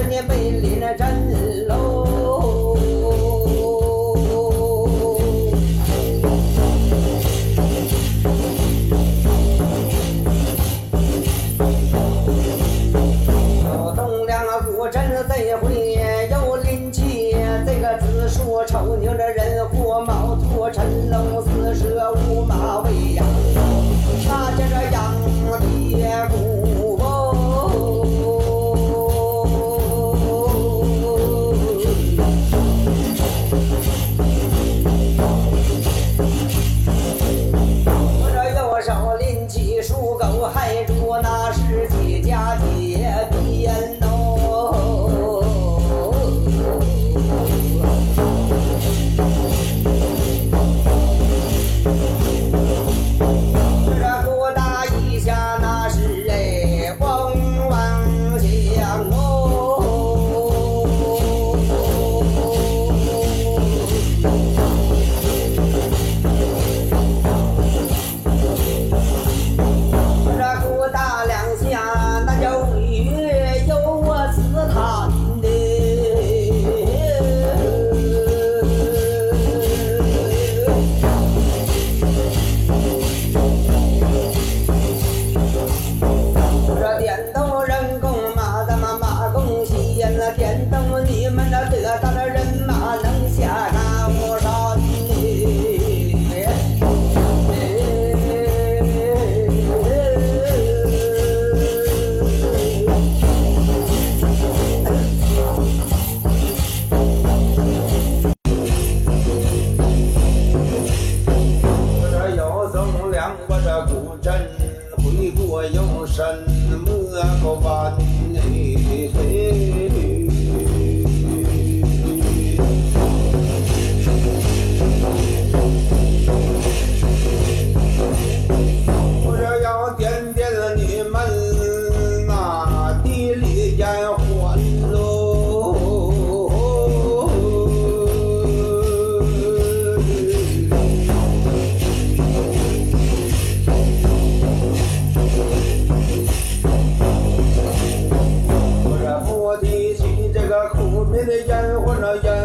十年背里那真楼，小东梁啊，古镇又。这个子鼠丑牛这人虎猫兔辰龙巳蛇。住那是几家几边喽？烟换了烟。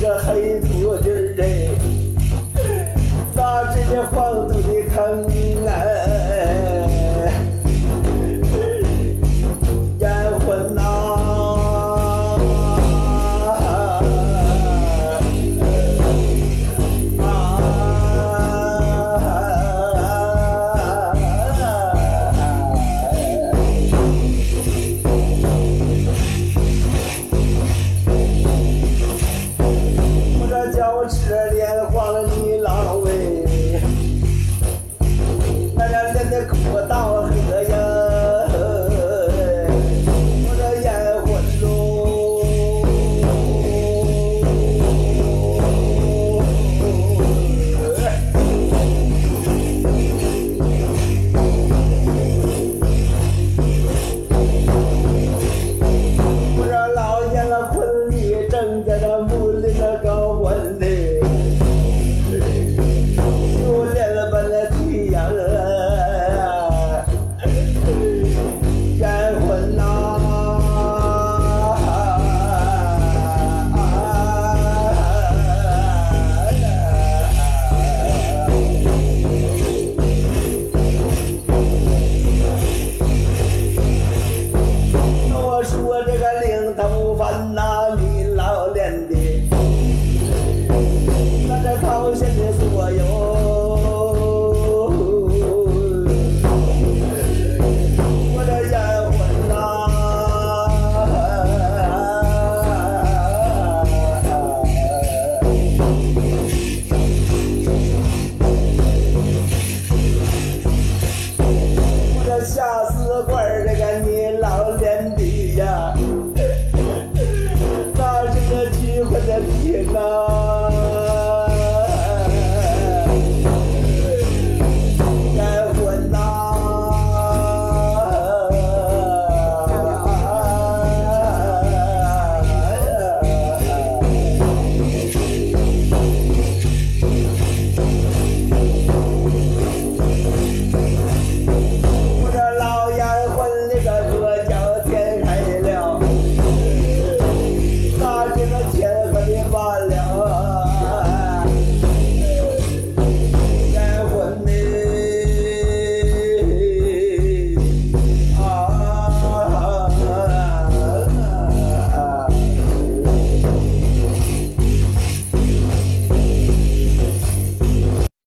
这黑土地。人哎这些这黄土的坑哎